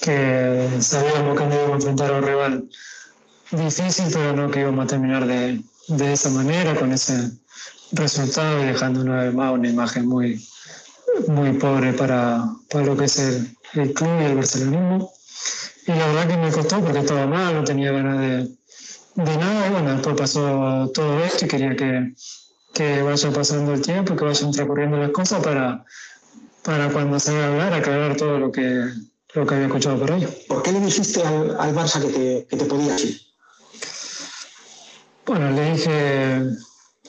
que sabíamos que no íbamos a enfrentar a un rival difícil, pero no que íbamos a terminar de, de esa manera, con ese resultado y dejando una vez más una imagen muy, muy pobre para, para lo que es el, el club y el barcelonismo. Y la verdad que me costó porque estaba mal, no tenía ganas de, de nada. Bueno, después pasó todo esto y quería que, que vaya pasando el tiempo, que vayan transcurriendo las cosas para, para cuando se vaya a hablar, aclarar todo lo que, lo que había escuchado por ahí. ¿Por qué le dijiste al, al Barça que te, que te podías ir? Bueno, le dije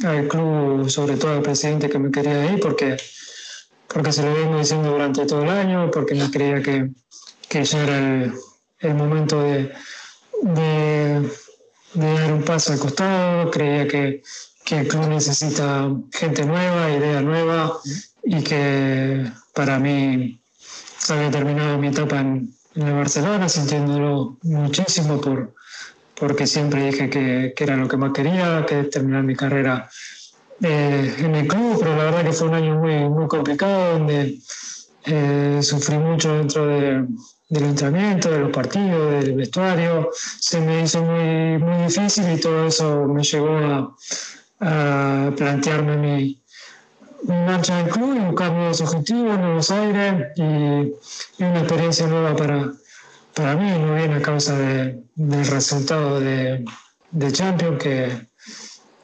al club, sobre todo al presidente, que me quería ir porque, porque se lo vengo diciendo durante todo el año, porque no creía que, que ya era el, el momento de, de, de, dar un paso al costado, creía que, que el club necesita gente nueva, idea nueva y que para mí había terminado mi etapa en, en el Barcelona, sintiéndolo muchísimo por, porque siempre dije que, que, era lo que más quería, que terminar mi carrera eh, en el club, pero la verdad que fue un año muy, muy complicado, donde eh, sufrí mucho dentro de, del entrenamiento, de los partidos, del vestuario, se me hizo muy, muy difícil y todo eso me llevó a, a plantearme mi marcha del club y buscar nuevos objetivos, nuevos aires y, y una experiencia nueva para, para mí no viene a causa de, del resultado de, de Champions, que,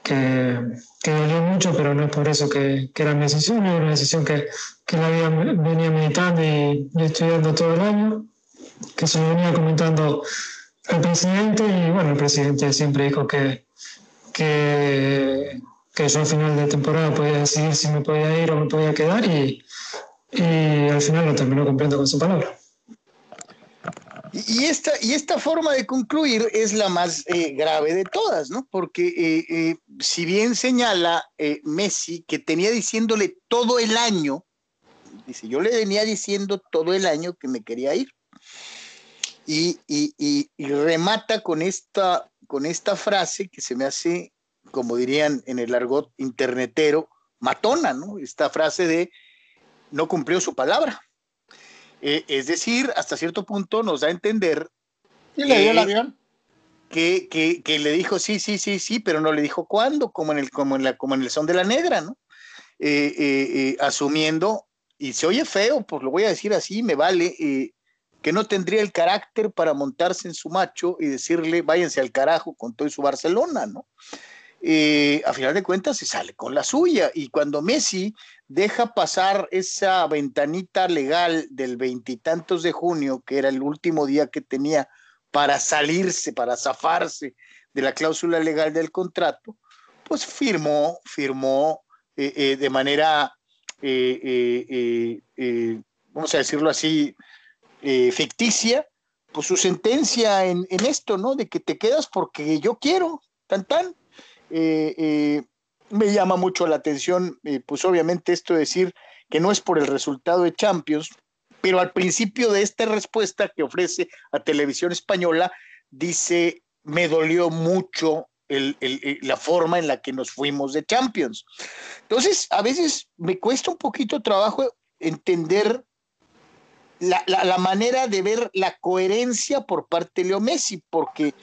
que, que, dolió mucho, pero no es por eso que, que era mi decisión, era una decisión que, que la había, venía meditando y, y, estudiando todo el año, que se lo venía comentando al presidente y bueno, el presidente siempre dijo que, que, que yo al final de temporada podía decidir si me podía ir o me podía quedar y, y al final lo terminó cumpliendo con su palabra. Y esta, y esta forma de concluir es la más eh, grave de todas, ¿no? Porque eh, eh, si bien señala eh, Messi que tenía diciéndole todo el año, dice, yo le venía diciendo todo el año que me quería ir. Y, y, y, y remata con esta, con esta frase que se me hace, como dirían en el argot internetero, matona, ¿no? Esta frase de no cumplió su palabra. Eh, es decir, hasta cierto punto nos da a entender. ¿Y le dio el avión? Que, que, que, le dijo sí, sí, sí, sí, pero no le dijo cuándo, como en el, como en la, como en el son de la negra, ¿no? Eh, eh, asumiendo, y se oye feo, pues lo voy a decir así, me vale, que no tendría el carácter para montarse en su macho y decirle váyanse al carajo con todo su Barcelona, ¿no? Eh, a final de cuentas se sale con la suya. Y cuando Messi deja pasar esa ventanita legal del veintitantos de junio, que era el último día que tenía para salirse, para zafarse de la cláusula legal del contrato, pues firmó, firmó eh, eh, de manera, vamos a decirlo así, ficticia, pues su sentencia en, en, esto, ¿no? De que te quedas porque yo quiero, tan tan. Eh, me llama mucho la atención, eh, pues obviamente esto de decir que no es por el resultado de Champions, pero al principio de esta respuesta que ofrece a Televisión Española, dice, me dolió mucho el, la forma en la que nos fuimos de Champions. Entonces, a veces me cuesta un poquito trabajo entender la, la manera de ver la coherencia por parte de Leo Messi, porque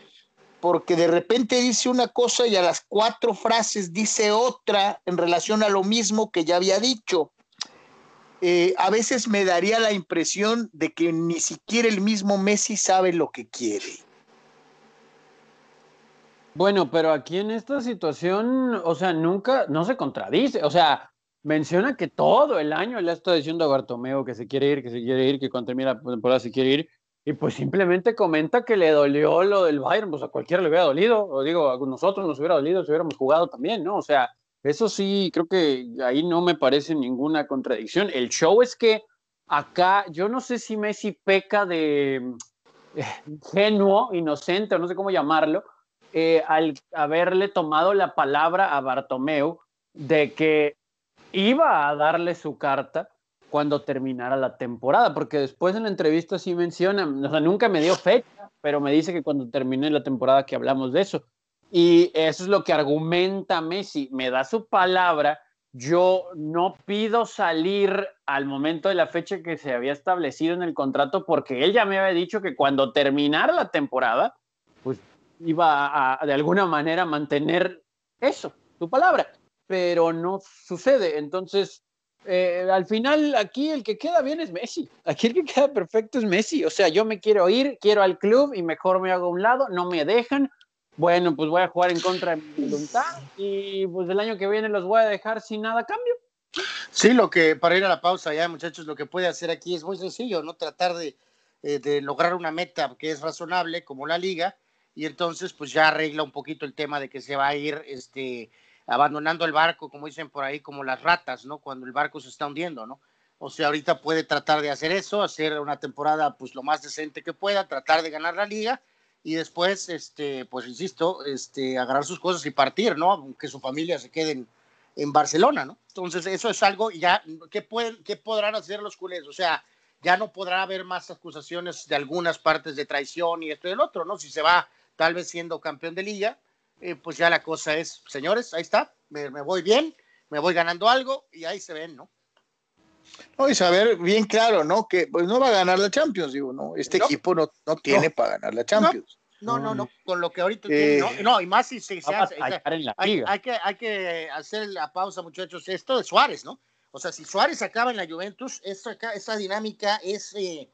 porque de repente dice una cosa y a las cuatro frases dice otra en relación a lo mismo que ya había dicho. Eh, a veces me daría la impresión de que ni siquiera el mismo Messi sabe lo que quiere. Bueno, pero aquí en esta situación, o sea, nunca, no se contradice, o sea, menciona que todo el año le ha estado diciendo a Bartomeo que se quiere ir, que se quiere ir, que cuando termina la temporada se quiere ir, y pues simplemente comenta que le dolió lo del Bayern, pues a cualquiera le hubiera dolido, o digo, a nosotros nos hubiera dolido si hubiéramos jugado también, ¿no? O sea, eso sí, creo que ahí no me parece ninguna contradicción. El show es que acá, yo no sé si Messi peca de eh, genuo, inocente, o no sé cómo llamarlo, eh, al haberle tomado la palabra a Bartomeu de que iba a darle su carta cuando terminara la temporada, porque después en la entrevista sí menciona, o sea, nunca me dio fecha, pero me dice que cuando termine la temporada que hablamos de eso. Y eso es lo que argumenta Messi, me da su palabra yo no pido salir al momento de la fecha que se había establecido en el contrato porque él ya me había dicho que cuando terminara la temporada, pues iba a, de alguna manera mantener eso, su palabra, pero no sucede. Entonces, eh, al final aquí el que queda bien es Messi, aquí el que queda perfecto es Messi, o sea, yo me quiero ir, quiero al club y mejor me hago a un lado, no me dejan, bueno, pues voy a jugar en contra de mi voluntad y pues el año que viene los voy a dejar sin nada a cambio. Sí, lo que, para ir a la pausa ya, muchachos, lo que puede hacer aquí es muy sencillo, ¿no? Tratar de, eh, de lograr una meta que es razonable, como la liga, y entonces pues ya arregla un poquito el tema de que se va a ir este, abandonando el barco, como dicen por ahí, como las ratas, ¿no? Cuando el barco se está hundiendo, ¿no? O sea, ahorita puede tratar de hacer eso, hacer una temporada pues lo más decente que pueda, tratar de ganar la liga y después, este, pues insisto, este, agarrar sus cosas y partir, ¿no? Aunque su familia se quede en, en Barcelona, ¿no? Entonces, eso es algo ya, ¿qué, pueden, ¿qué podrán hacer los culés? O sea, ya no podrá haber más acusaciones de algunas partes de traición y esto y el otro, ¿no? Si se va tal vez siendo campeón de liga, eh, pues ya la cosa es, señores, ahí está, me, me, voy bien, me voy ganando algo y ahí se ven, ¿no? No, y saber bien claro, ¿no? Que pues no va a ganar la Champions, digo, ¿no? Este no, equipo no, no tiene no. para ganar la Champions. No, no, no, con lo que ahorita eh, tiene, no, y más si se, se hace. Sea, hay, hay, que, hay que hacer la pausa, muchachos. Esto de Suárez, ¿no? O sea, si Suárez acaba en la Juventus, esa, esa dinámica es, eh,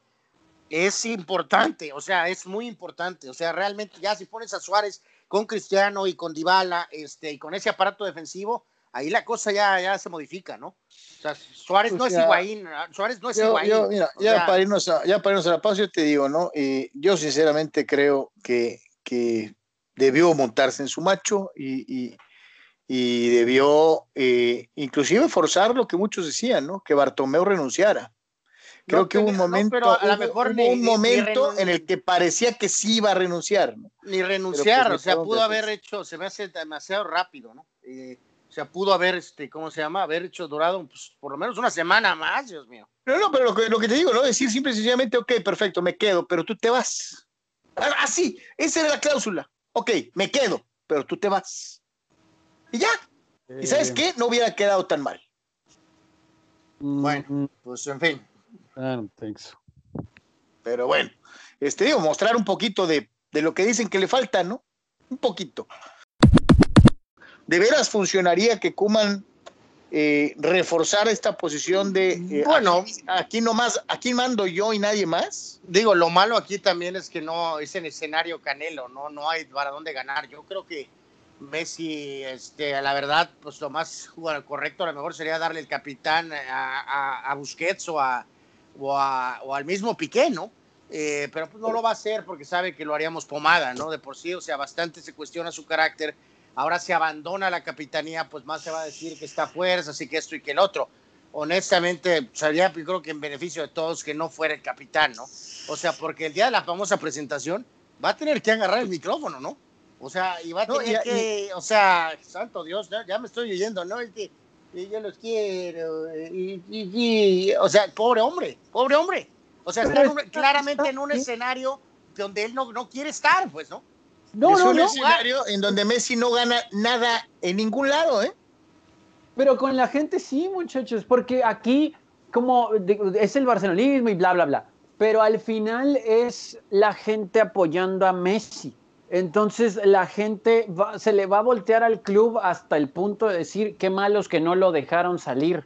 es importante, o sea, es muy importante. O sea, realmente ya si pones a Suárez con Cristiano y con Dybala este, y con ese aparato defensivo, ahí la cosa ya, ya se modifica, ¿no? O sea, Suárez no o sea, es Higuaín, Suárez no es yo, Higuaín. Yo, mira, ya, sea, para irnos a, ya para irnos a la pausa, yo te digo, ¿no? Eh, yo sinceramente creo que, que debió montarse en su macho y, y, y debió eh, inclusive forzar lo que muchos decían, ¿no? Que Bartomeu renunciara. Creo no, que hubo un momento, no, a lo mejor ni, un momento ni en el que parecía que sí iba a renunciar. ¿no? Ni renunciar, pues, o sea, pudo haber hecho, se me hace demasiado rápido, ¿no? Eh, o sea, pudo haber, este, ¿cómo se llama? Haber hecho durado pues, por lo menos una semana más, Dios mío. No, no, pero lo que, lo que te digo, ¿no? Decir simple y sencillamente, ok, perfecto, me quedo, pero tú te vas. Así, ah, esa era la cláusula. Ok, me quedo, pero tú te vas. Y ya. Eh... ¿Y sabes qué? No hubiera quedado tan mal. Bueno, pues en fin. I don't think so. Pero bueno, este digo, mostrar un poquito de, de lo que dicen que le falta, ¿no? Un poquito. ¿De veras funcionaría que Kuman eh, reforzar esta posición de eh, bueno aquí, aquí nomás aquí mando yo y nadie más digo lo malo aquí también es que no es en escenario Canelo no no hay para dónde ganar yo creo que Messi este la verdad pues lo más bueno, correcto a lo mejor sería darle el capitán a, a, a Busquets o a, o, a, o al mismo Piqué no eh, pero pues no lo va a hacer porque sabe que lo haríamos pomada no de por sí o sea bastante se cuestiona su carácter ahora se abandona la capitanía, pues más se va a decir que está fuerza, así que esto y que el otro. Honestamente, sería yo creo que en beneficio de todos que no fuera el capitán, ¿no? O sea, porque el día de la famosa presentación va a tener que agarrar el micrófono, ¿no? O sea, y va a tener no, y, que, y, o sea, santo Dios, ¿no? ya me estoy oyendo, ¿no? Es que y yo los quiero, y, y, o sea, pobre hombre, pobre hombre. O sea, está en un, claramente en un escenario donde él no, no quiere estar, pues, ¿no? No, es no, un no. escenario en donde Messi no gana nada en ningún lado, ¿eh? Pero con la gente sí, muchachos, porque aquí como es el barcelonismo y bla, bla, bla. Pero al final es la gente apoyando a Messi. Entonces la gente se le va a voltear al club hasta el punto de decir qué malos que no lo dejaron salir.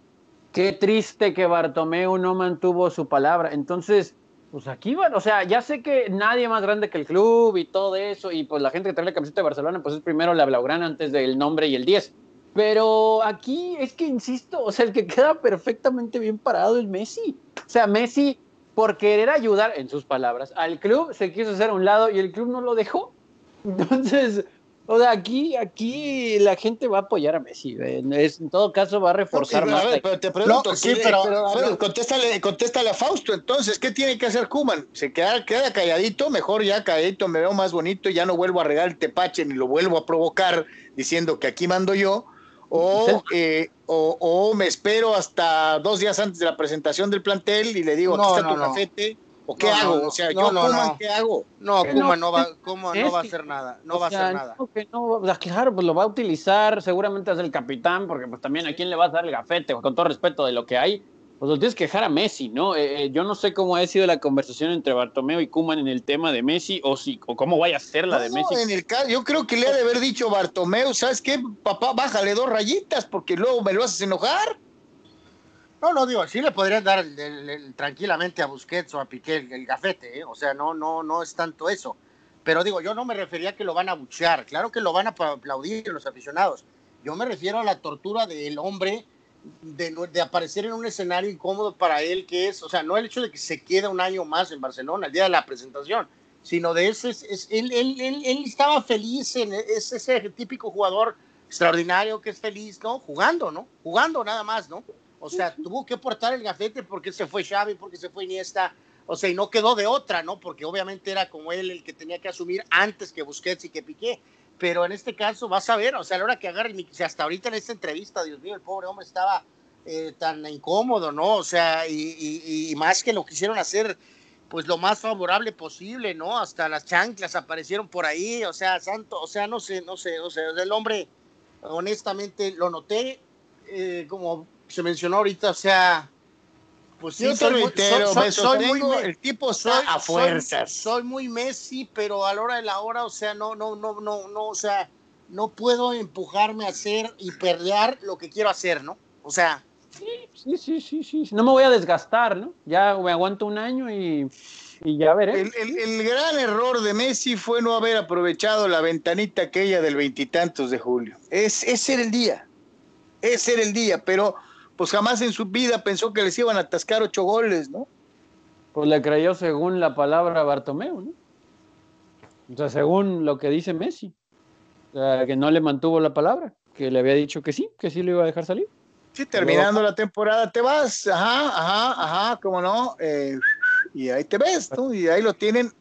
Qué triste que Bartomeu no mantuvo su palabra. Entonces, pues aquí van, o sea, ya sé que nadie más grande que el club y todo eso, y pues la gente que trae la camiseta de Barcelona, pues es primero la Blaugrana antes del nombre y el 10. Pero aquí es que insisto, o sea, el que queda perfectamente bien parado es Messi. O sea, Messi, por querer ayudar, en sus palabras, al club se quiso hacer a un lado y el club no lo dejó. Entonces, o sea, aquí, aquí la gente va a apoyar a Messi. Es, en todo caso, va a reforzar no, más. A ver, pero te pregunto, no, sí, pero, pero, ver, contéstale, contéstale a Fausto. Entonces, ¿qué tiene que hacer Kuman? ¿Se queda, queda calladito? Mejor ya calladito, me veo más bonito y ya no vuelvo a regar el tepache ni lo vuelvo a provocar diciendo que aquí mando yo. O, eh, o, o, me espero hasta dos días antes de la presentación del plantel y le digo, aquí está tu cafete ¿O qué No, hago? no, o sea, yo no, Koeman, no. ¿qué hago? No, Que Kuma no, va, no va a hacer nada, no O va a hacer nada. que no, claro, pues lo va a utilizar, seguramente es el capitán, porque pues también a quién le vas a dar el gafete, con todo respeto de lo que hay, pues lo tienes que dejar a Messi, ¿no? Eh, eh, yo no sé cómo ha sido la conversación entre Bartomeu y Kuman en el tema de Messi, o si, o cómo vaya a ser la de Messi. en el caso, yo creo que le ha de haber dicho Bartomeu, ¿sabes qué? Papá, bájale dos rayitas porque luego me lo haces enojar. No, no, digo, sí le podrían dar tranquilamente a Busquets o a Piqué el, gafete, ¿eh? o sea, no, no, no es tanto eso. Pero digo, yo no me refería a que lo van a buchear, claro que lo van a aplaudir los aficionados. Yo me refiero a la tortura del hombre de, de aparecer en un escenario incómodo para él, que es, o sea, no el hecho de que se quede un año más en Barcelona, el día de la presentación, sino de ese, es, es- él, él- él- estaba feliz, en, es ese típico jugador extraordinario que es feliz, ¿no? Jugando, ¿no? Jugando nada más, ¿no? O sea, tuvo que portar el gafete porque se fue Xavi, porque se fue Iniesta, o sea, y no quedó de otra, ¿no? Porque obviamente era como él el que tenía que asumir antes que Busquets y que Piqué. Pero en este caso, vas a ver, o sea, a la hora que agarre el mic- o sea, hasta ahorita en esta entrevista, Dios mío, el pobre hombre estaba eh, tan incómodo, ¿no? O sea, y, y- y más que lo quisieron hacer, pues lo más favorable posible, ¿no? Hasta las chanclas aparecieron por ahí, o sea, santo, o sea, no sé, no sé, o sea, el hombre, honestamente, lo noté, eh, como se mencionó ahorita, o sea, pues sí, Yo soy reitero, soy- soy- Beso, soy muy tengo- el tipo está soy, a fuerzas. Soy, muy Messi, pero a la hora de la hora, o sea, no, no, no, no, no, o sea, no puedo empujarme a hacer y perder lo que quiero hacer, ¿no? O sea, Sí, sí, sí, sí, no me voy a desgastar, ¿no? Ya me aguanto un año y, y ya veré. El, el- el gran error de Messi fue no haber aprovechado la ventanita aquella del veintitantos de julio. Es, ese era el día. Ese era el día, pero pues jamás en su vida pensó que les iban a atascar ocho goles, ¿no? Pues le creyó según la palabra Bartomeu, ¿no? O sea, según lo que dice Messi. O sea, que no le mantuvo la palabra, que le había dicho que sí, que sí lo iba a dejar salir. Sí, terminando la temporada te vas, ajá, ajá, ajá, cómo no, eh, y ahí te ves, ¿no? Y ahí lo tienen